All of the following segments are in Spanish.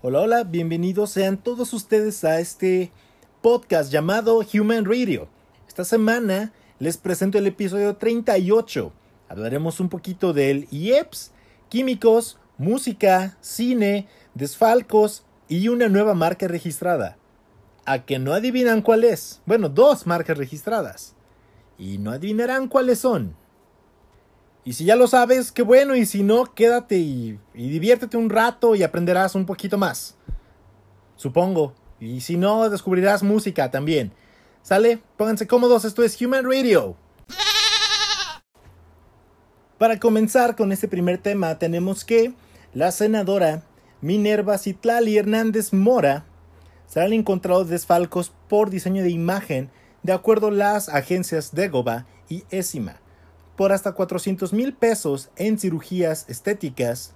Hola, hola, bienvenidos sean todos ustedes a este podcast llamado Human Radio. Esta semana les presento el episodio 38. Hablaremos un poquito del IEPS, químicos, música, cine, desfalcos y una nueva marca registrada. ¿A que no adivinan cuál es? Bueno, dos marcas registradas. Y no adivinarán cuáles son. Y si ya lo sabes, qué bueno, y si no, quédate y, diviértete un rato y aprenderás un poquito más. Supongo. Y si no, descubrirás música también. ¿Sale? Pónganse cómodos, esto es Human Radio. Para comenzar con este primer tema, tenemos que la senadora Minerva Citlali Hernández Mora serán encontrados desfalcos por diseño de imagen de acuerdo a las agencias Degoba y Esima por hasta 400 mil pesos en cirugías estéticas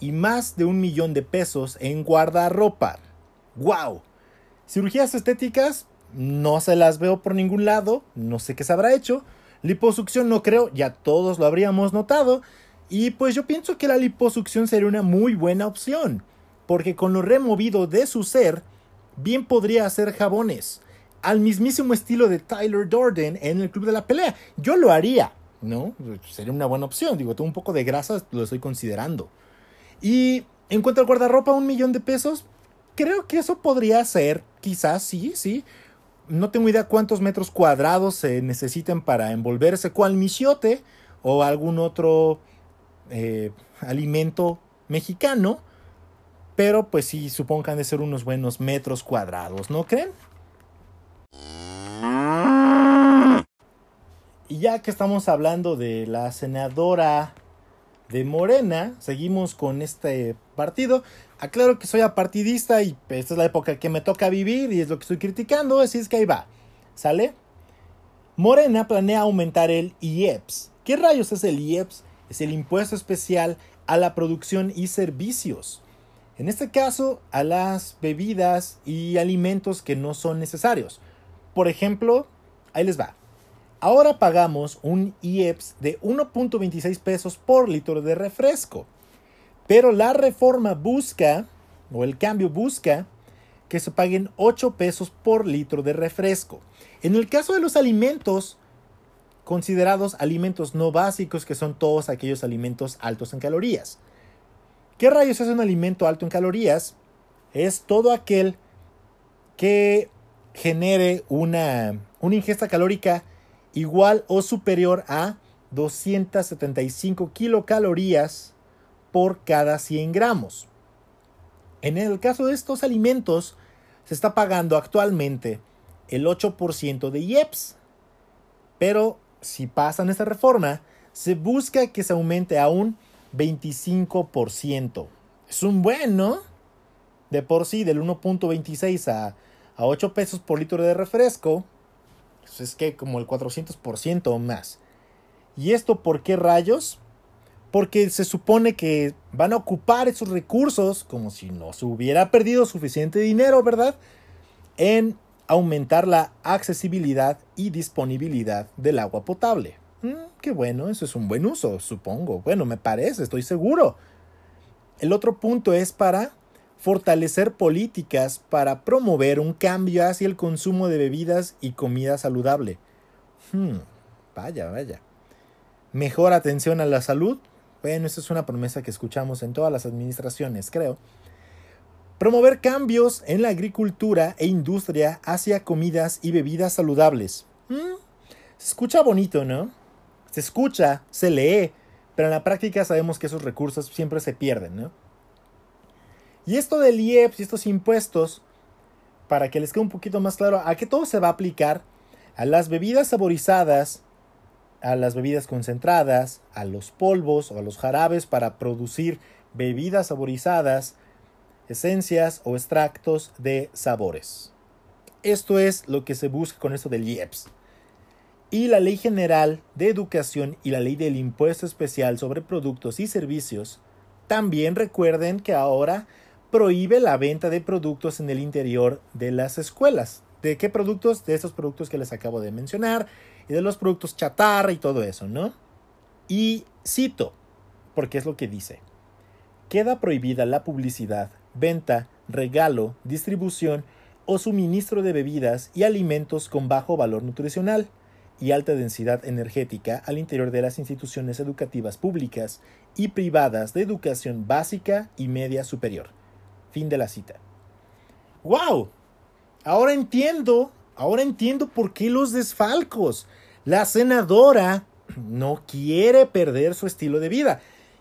y más de un millón de pesos en guardarropa. ¡Wow! Cirugías estéticas no se las veo por ningún lado, no sé qué se habrá hecho. Liposucción no creo, ya todos lo habríamos notado. Y pues yo pienso que la liposucción sería una muy buena opción, porque con lo removido de su ser, bien podría hacer jabones, al mismísimo estilo de Tyler Durden en el Club de la Pelea. Yo lo haría, ¿no? Sería una buena opción. Digo, tengo un poco de grasa, lo estoy considerando. Y en cuanto al guardarropa, un millón de pesos, creo que eso podría ser, quizás sí, sí. No tengo idea cuántos metros cuadrados se necesitan para envolverse cual michiote o algún otro eh, alimento mexicano. Pero pues sí, supongo que han de ser unos buenos metros cuadrados, ¿no creen? Y ya que estamos hablando de la senadora de Morena, seguimos con este partido. Aclaro que soy apartidista y esta es la época que me toca vivir y es lo que estoy criticando, así es que ahí va. ¿Sale? Morena planea aumentar el IEPS. ¿Qué rayos es el IEPS? Es el impuesto especial a la producción y servicios. En este caso, a las bebidas y alimentos que no son necesarios. Por ejemplo, ahí les va. Ahora pagamos un IEPS de 1.26 pesos por litro de refresco. Pero la reforma busca, o el cambio busca, que se paguen 8 pesos por litro de refresco. En el caso de los alimentos, considerados alimentos no básicos, que son todos aquellos alimentos altos en calorías. ¿Qué rayos es un alimento alto en calorías? Es todo aquel que genere una, una ingesta calórica igual o superior a 275 kilocalorías por cada 100 gramos. En el caso de estos alimentos, se está pagando actualmente el 8% de IEPS. Pero si pasan esta reforma, se busca que se aumente a un 25%. Es un buen, ¿no? De por sí, del 1.26 a, a 8 pesos por litro de refresco, pues es que como el 400% o más. ¿Y esto por qué rayos? Porque se supone que van a ocupar esos recursos, como si no se hubiera perdido suficiente dinero, ¿verdad? En aumentar la accesibilidad y disponibilidad del agua potable. Mm, qué bueno, eso es un buen uso, supongo. Bueno, me parece, estoy seguro. El otro punto es para fortalecer políticas para promover un cambio hacia el consumo de bebidas y comida saludable. Hmm, vaya, vaya. Mejor atención a la salud. Bueno, esa es una promesa que escuchamos en todas las administraciones, creo. Promover cambios en la agricultura e industria hacia comidas y bebidas saludables. Hmm, se escucha bonito, ¿no? Se escucha, se lee, pero en la práctica sabemos que esos recursos siempre se pierden, ¿no? Y esto del IEPS y estos impuestos, para que les quede un poquito más claro, a qué todo se va a aplicar a las bebidas saborizadas, a las bebidas concentradas, a los polvos o a los jarabes para producir bebidas saborizadas, esencias o extractos de sabores. Esto es lo que se busca con esto del IEPS. Y la Ley General de Educación y la Ley del Impuesto Especial sobre Productos y Servicios también recuerden que ahora prohíbe la venta de productos en el interior de las escuelas. ¿De qué productos? De esos productos que les acabo de mencionar y de los productos chatarra y todo eso, ¿no? Y cito, porque es lo que dice. Queda prohibida la publicidad, venta, regalo, distribución o suministro de bebidas y alimentos con bajo valor nutricional y alta densidad energética al interior de las instituciones educativas públicas y privadas de educación básica y media superior. Fin de la cita. ¡Wow! Ahora entiendo, ahora entiendo por qué los desfalcos. La senadora no quiere perder su estilo de vida.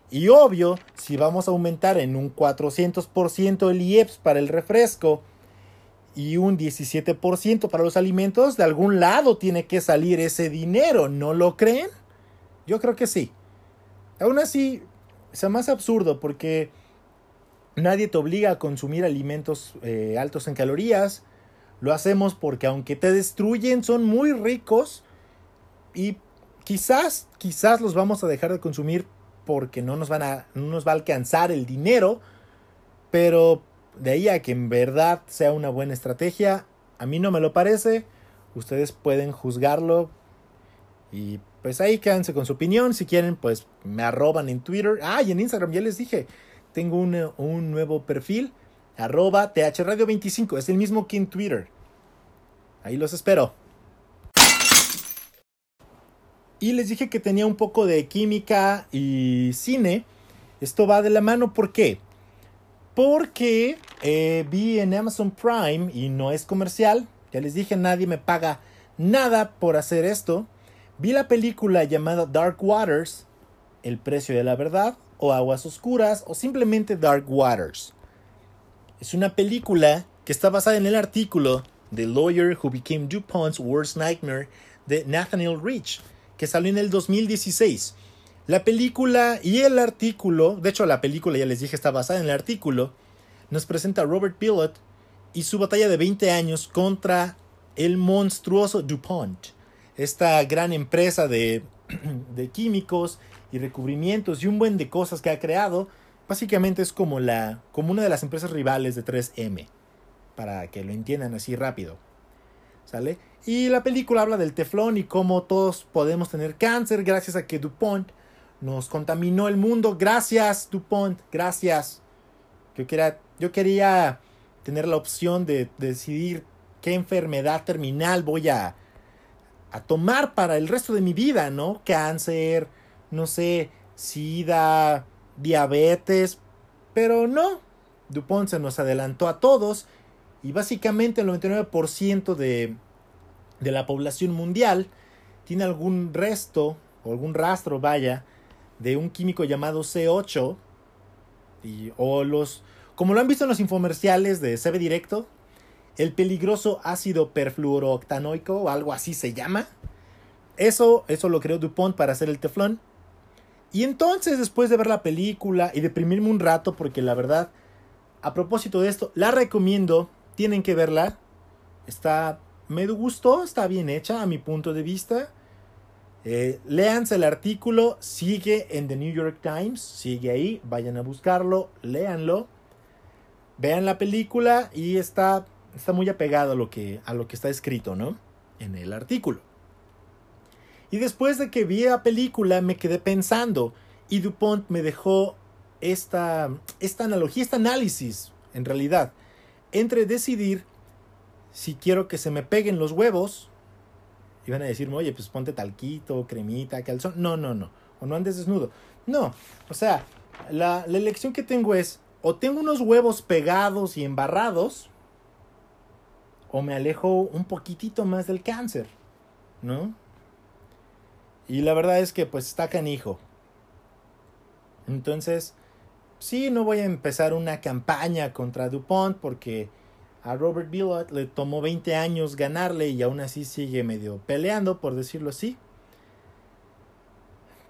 Y obvio, si vamos a aumentar en un 400% el IEPS para el refresco y un 17% para los alimentos, de algún lado tiene que salir ese dinero, ¿no lo creen? Yo creo que sí. Aún así, es más absurdo porque nadie te obliga a consumir alimentos eh, altos en calorías. Lo hacemos porque aunque te destruyen, son muy ricos y quizás, quizás los vamos a dejar de consumir porque no nos, van a, no nos va a alcanzar el dinero, pero de ahí a que en verdad sea una buena estrategia, a mí no me lo parece. Ustedes pueden juzgarlo y pues ahí quédense con su opinión. Si quieren, pues me arroban en Twitter. Ah, y en Instagram ya les dije, tengo un, un nuevo perfil, arroba thradio25. Es el mismo que en Twitter. Ahí los espero. Y les dije que tenía un poco de química y cine. Esto va de la mano, ¿por qué? Porque eh, vi en Amazon Prime y no es comercial. Ya les dije, nadie me paga nada por hacer esto. Vi la película llamada Dark Waters, El precio de la verdad, o Aguas Oscuras, o simplemente Dark Waters. Es una película que está basada en el artículo The Lawyer Who Became DuPont's Worst Nightmare de Nathaniel Rich que salió en el 2016. La película y el artículo, de hecho la película ya les dije está basada en el artículo, nos presenta a Robert Pillot y su batalla de 20 años contra el monstruoso DuPont, esta gran empresa de, de químicos y recubrimientos y un buen de cosas que ha creado. Básicamente es como, la, como una de las empresas rivales de 3M, para que lo entiendan así rápido. ¿Sale? Y la película habla del teflón y cómo todos podemos tener cáncer gracias a que DuPont nos contaminó el mundo. Gracias, DuPont, gracias. Yo quería, yo quería tener la opción de, decidir qué enfermedad terminal voy a, a tomar para el resto de mi vida, ¿no? Cáncer, no sé, sida, diabetes, pero no. DuPont se nos adelantó a todos y básicamente el 99% de, de la población mundial tiene algún resto o algún rastro, vaya, de un químico llamado C8 y, o los, como lo han visto en los infomerciales de CB Directo, el peligroso ácido perfluorooctanoico algo así se llama. Eso, eso lo creó DuPont para hacer el teflón. Y entonces, después de ver la película y deprimirme un rato, porque la verdad, a propósito de esto, la recomiendo tienen que verla. Está, me gustó, está bien hecha a mi punto de vista. Eh, léanse el artículo, sigue en The New York Times, sigue ahí, vayan a buscarlo, léanlo, vean la película y está, está muy apegado a lo, que, a lo que está escrito, ¿no? En el artículo. Y después de que vi la película me quedé pensando y DuPont me dejó esta, esta analogía, este análisis, en realidad entre decidir si quiero que se me peguen los huevos y van a decirme, oye, pues ponte talquito, cremita, calzón. No, no, no. O no andes desnudo. No. O sea, la, la elección que tengo es, o tengo unos huevos pegados y embarrados, o me alejo un poquitito más del cáncer, ¿no? Y la verdad es que pues está canijo. Entonces, sí, no voy a empezar una campaña contra DuPont porque a Robert Billot le tomó 20 años ganarle y aún así sigue medio peleando, por decirlo así.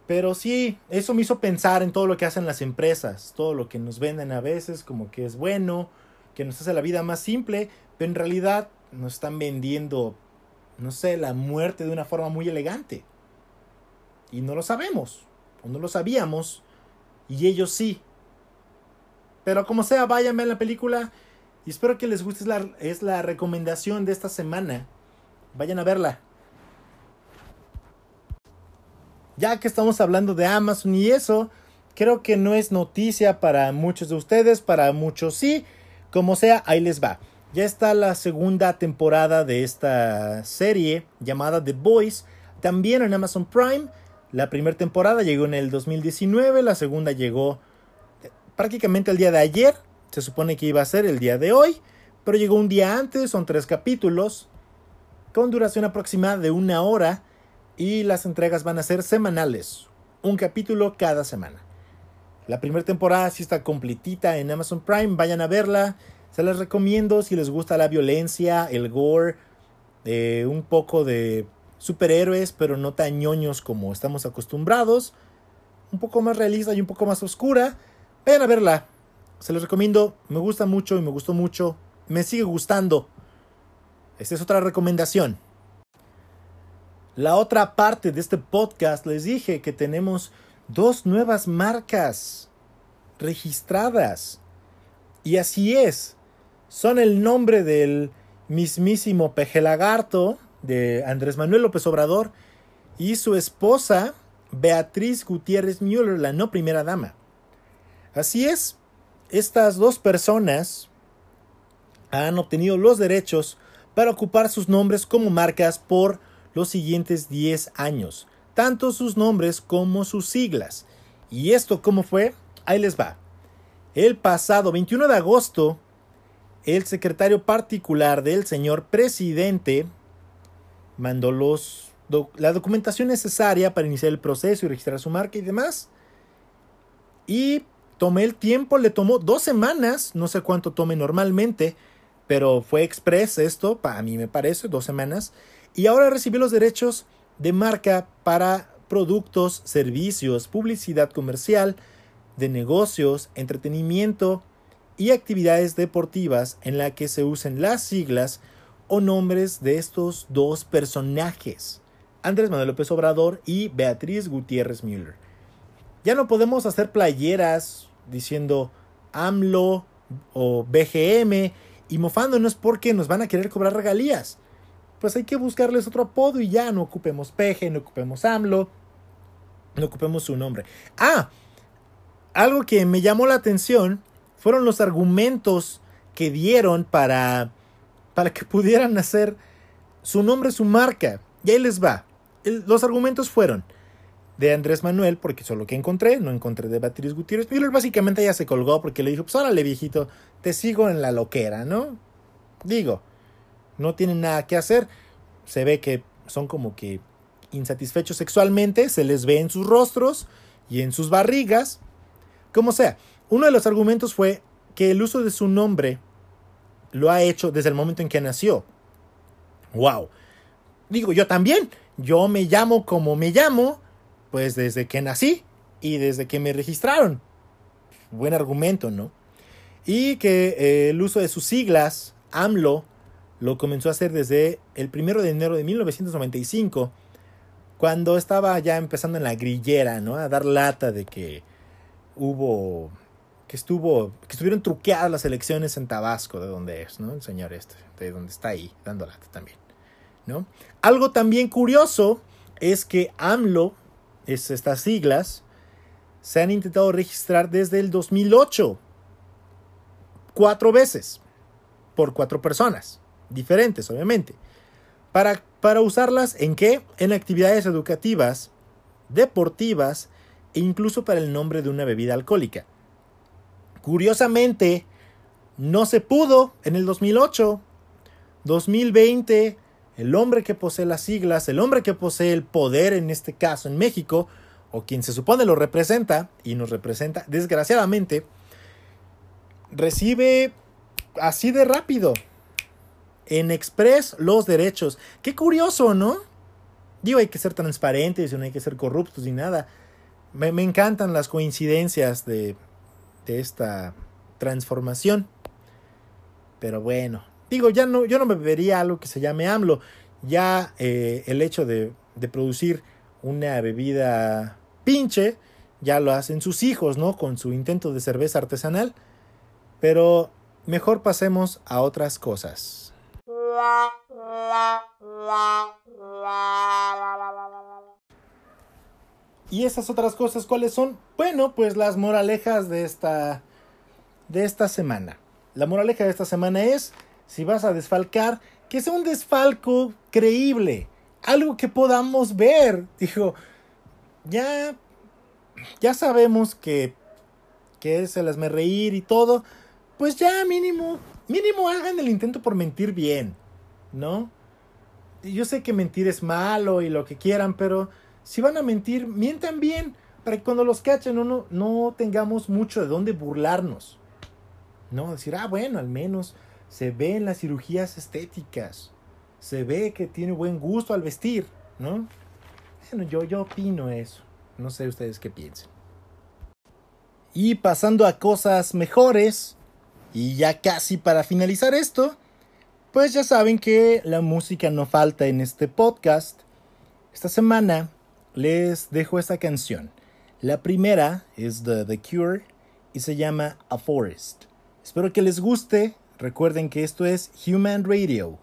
Pero sí, eso me hizo pensar en todo lo que hacen las empresas, todo lo que nos venden a veces como que es bueno, que nos hace la vida más simple, pero en realidad nos están vendiendo, no sé, la muerte de una forma muy elegante. Y no lo sabemos, o no lo sabíamos, y ellos sí. Pero como sea, vayan a ver la película. Y espero que les guste. Es la recomendación de esta semana. Vayan a verla. Ya que estamos hablando de Amazon y eso, creo que no es noticia para muchos de ustedes, para muchos sí, Como sea, ahí les va. Ya está la segunda temporada de esta serie llamada The Boys, también en Amazon Prime. La primera temporada llegó en el 2019, la segunda llegó prácticamente el día de ayer. Se supone que iba a ser el día de hoy, pero llegó un día antes, son tres capítulos, con duración aproximada de una hora, y las entregas van a ser semanales, un capítulo cada semana. La primera temporada sí está completita en Amazon Prime, vayan a verla. Se las recomiendo si les gusta la violencia, el gore, eh, un poco de superhéroes, pero no tan ñoños como estamos acostumbrados. Un poco más realista y un poco más oscura. Vayan a verla. Se los recomiendo. Me gusta mucho y me gustó mucho. Me sigue gustando. Esta es otra recomendación. La otra parte de este podcast les dije que tenemos dos nuevas marcas registradas. Y así es. Son el nombre del mismísimo Peje Lagarto de Andrés Manuel López Obrador y su esposa Beatriz Gutiérrez Müller, la no primera dama. Así es, estas dos personas han obtenido los derechos para ocupar sus nombres como marcas por los siguientes 10 años, tanto sus nombres como sus siglas. ¿Y esto cómo fue? Ahí les va. El pasado 21 de agosto, el secretario particular del señor presidente mandó los, la documentación necesaria para iniciar el proceso y registrar su marca y demás. Y tomé el tiempo, le tomó dos semanas, no sé cuánto tome normalmente, pero fue express esto, para mí me parece, dos semanas. Y ahora recibí los derechos de marca para productos, servicios, publicidad comercial, de negocios, entretenimiento y actividades deportivas en la que se usen las siglas o nombres de estos dos personajes, Andrés Manuel López Obrador y Beatriz Gutiérrez Müller. Ya no podemos hacer playeras diciendo AMLO o BGM y mofándonos porque nos van a querer cobrar regalías. Pues hay que buscarles otro apodo y ya no ocupemos PG, no ocupemos AMLO, no ocupemos su nombre. Ah, algo que me llamó la atención fueron los argumentos que dieron para para que pudieran hacer su nombre, su marca. Y ahí les va. los argumentos fueron de Andrés Manuel, porque solo que encontré, no encontré de Beatriz Gutiérrez. Miller básicamente ya se colgó porque le dijo, pues órale viejito, te sigo en la loquera, ¿no? Digo, no tienen nada que hacer. Se ve que son como que insatisfechos sexualmente, se les ve en sus rostros y en sus barrigas. Como sea, uno de los argumentos fue que el uso de su nombre lo ha hecho desde el momento en que nació. ¡Wow! Digo, yo también. Yo me llamo como me llamo, pues desde que nací y desde que me registraron. Buen argumento, ¿no? Y que eh, el uso de sus siglas, AMLO, lo comenzó a hacer desde el primero de enero de 1995, cuando estaba ya empezando en la grillera, ¿no? A dar lata de que hubo que estuvo, que estuvieron truqueadas las elecciones en Tabasco, de donde es, ¿no? El señor este, de donde está ahí, dando también, ¿no? Algo también curioso es que AMLO, es estas siglas, se han intentado registrar desde el 2008, cuatro veces, por cuatro personas, diferentes, obviamente. Para, para usarlas en qué? En actividades educativas, deportivas e incluso para el nombre de una bebida alcohólica. Curiosamente, no se pudo en el 2008. 2020, el hombre que posee las siglas, el hombre que posee el poder en este caso en México, o quien se supone lo representa y nos representa, desgraciadamente, recibe así de rápido en Express los derechos. Qué curioso, ¿no? Digo, hay que ser transparentes no hay que ser corruptos ni nada. Me, me encantan las coincidencias de, esta transformación. Pero bueno, digo, ya no, yo no me bebería algo que se llame AMLO. Ya eh, el hecho de, de producir una bebida pinche, ya lo hacen sus hijos, ¿no? Con su intento de cerveza artesanal. Pero mejor pasemos a otras cosas. ¿Y esas otras cosas cuáles son? Bueno, pues las moralejas de esta, de esta semana. la moraleja de esta semana es, si vas a desfalcar, que sea un desfalco creíble, algo que podamos ver. Dijo, ya, ya sabemos que, que se las me reír y todo, pues ya mínimo, mínimo hagan el intento por mentir bien, ¿no? Yo sé que mentir es malo y lo que quieran, pero si van a mentir, mientan bien para que cuando los cachen no, no, no tengamos mucho de dónde burlarnos. No, decir, ah, bueno, al menos se ve en las cirugías estéticas. Se ve que tiene buen gusto al vestir, ¿no? Bueno, yo, yo opino eso. No sé ustedes qué piensan. Y pasando a cosas mejores, y ya casi para finalizar esto, pues ya saben que la música no falta en este podcast. Esta semana les dejo esta canción. La primera es de The Cure y se llama A Forest. Espero que les guste. Recuerden que esto es Human Radio.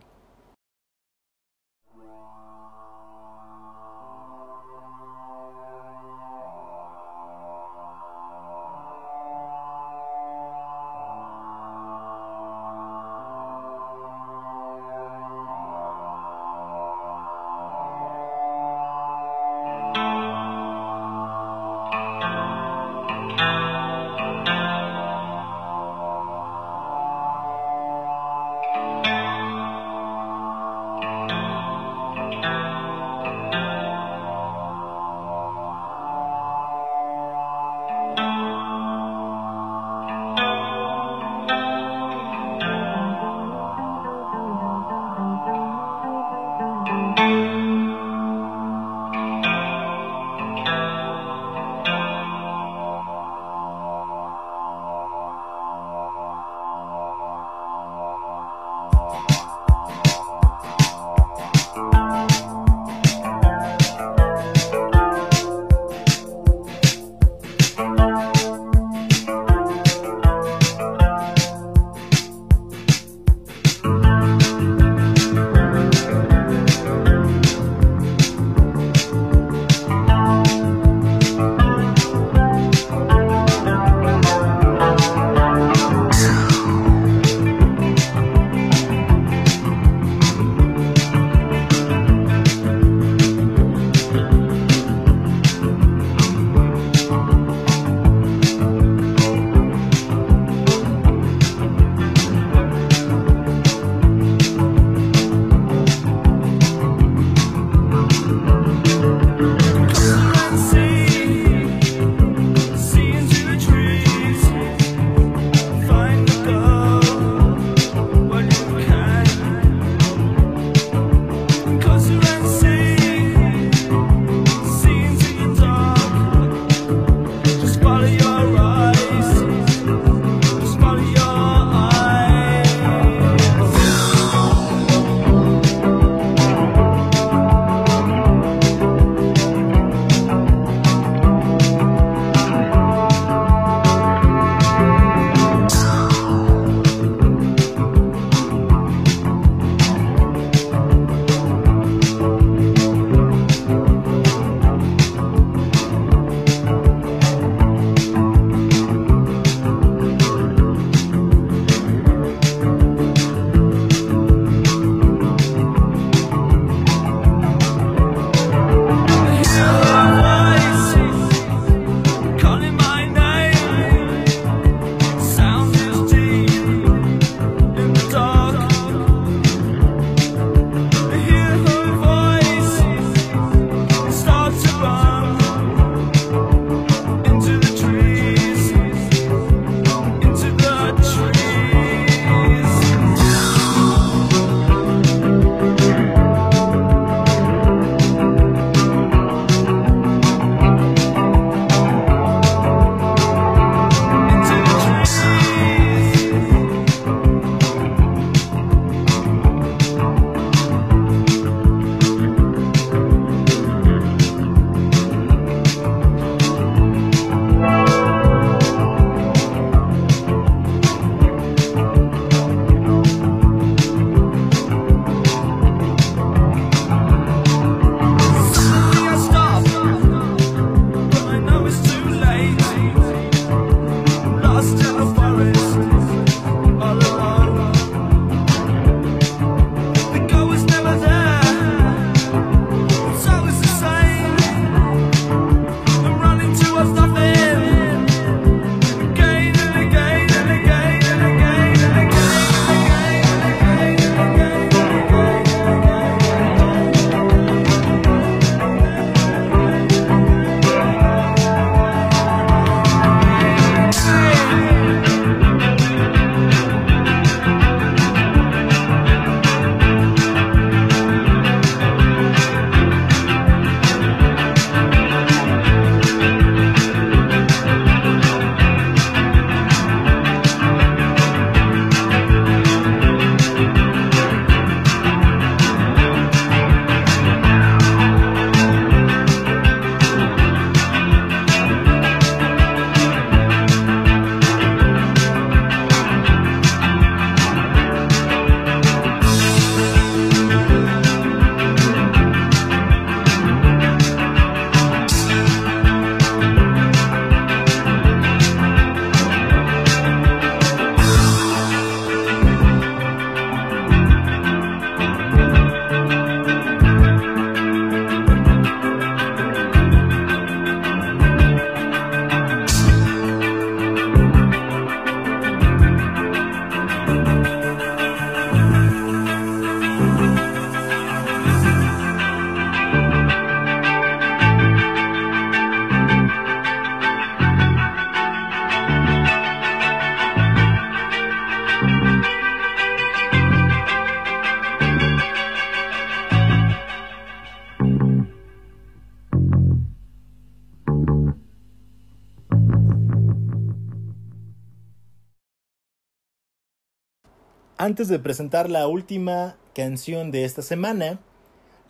Antes de presentar la última canción de esta semana,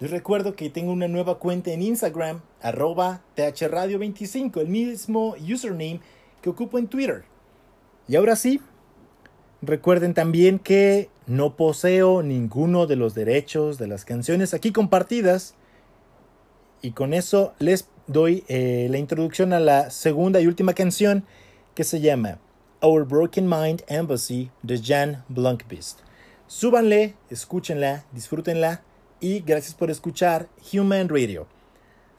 les recuerdo que tengo una nueva cuenta en Instagram, arroba thradio25, el mismo username que ocupo en Twitter. Y ahora sí, recuerden también que no poseo ninguno de los derechos de las canciones aquí compartidas. Y con eso les doy eh, la introducción a la segunda y última canción que se llama Our Broken Mind Embassy de Jan Blunkbeast. Súbanle, escúchenla, disfrútenla y gracias por escuchar Human Radio.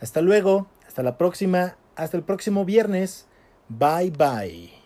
Hasta luego, hasta la próxima, hasta el próximo viernes. Bye bye.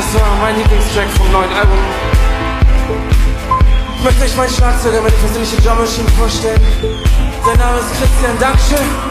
Das war mein Lieblingstrack vom neuen Album. Ich möchte euch meinen Schlagzeuger, meine persönliche Drum Machine vorstellen. Sein Name ist Christian, Dankeschön.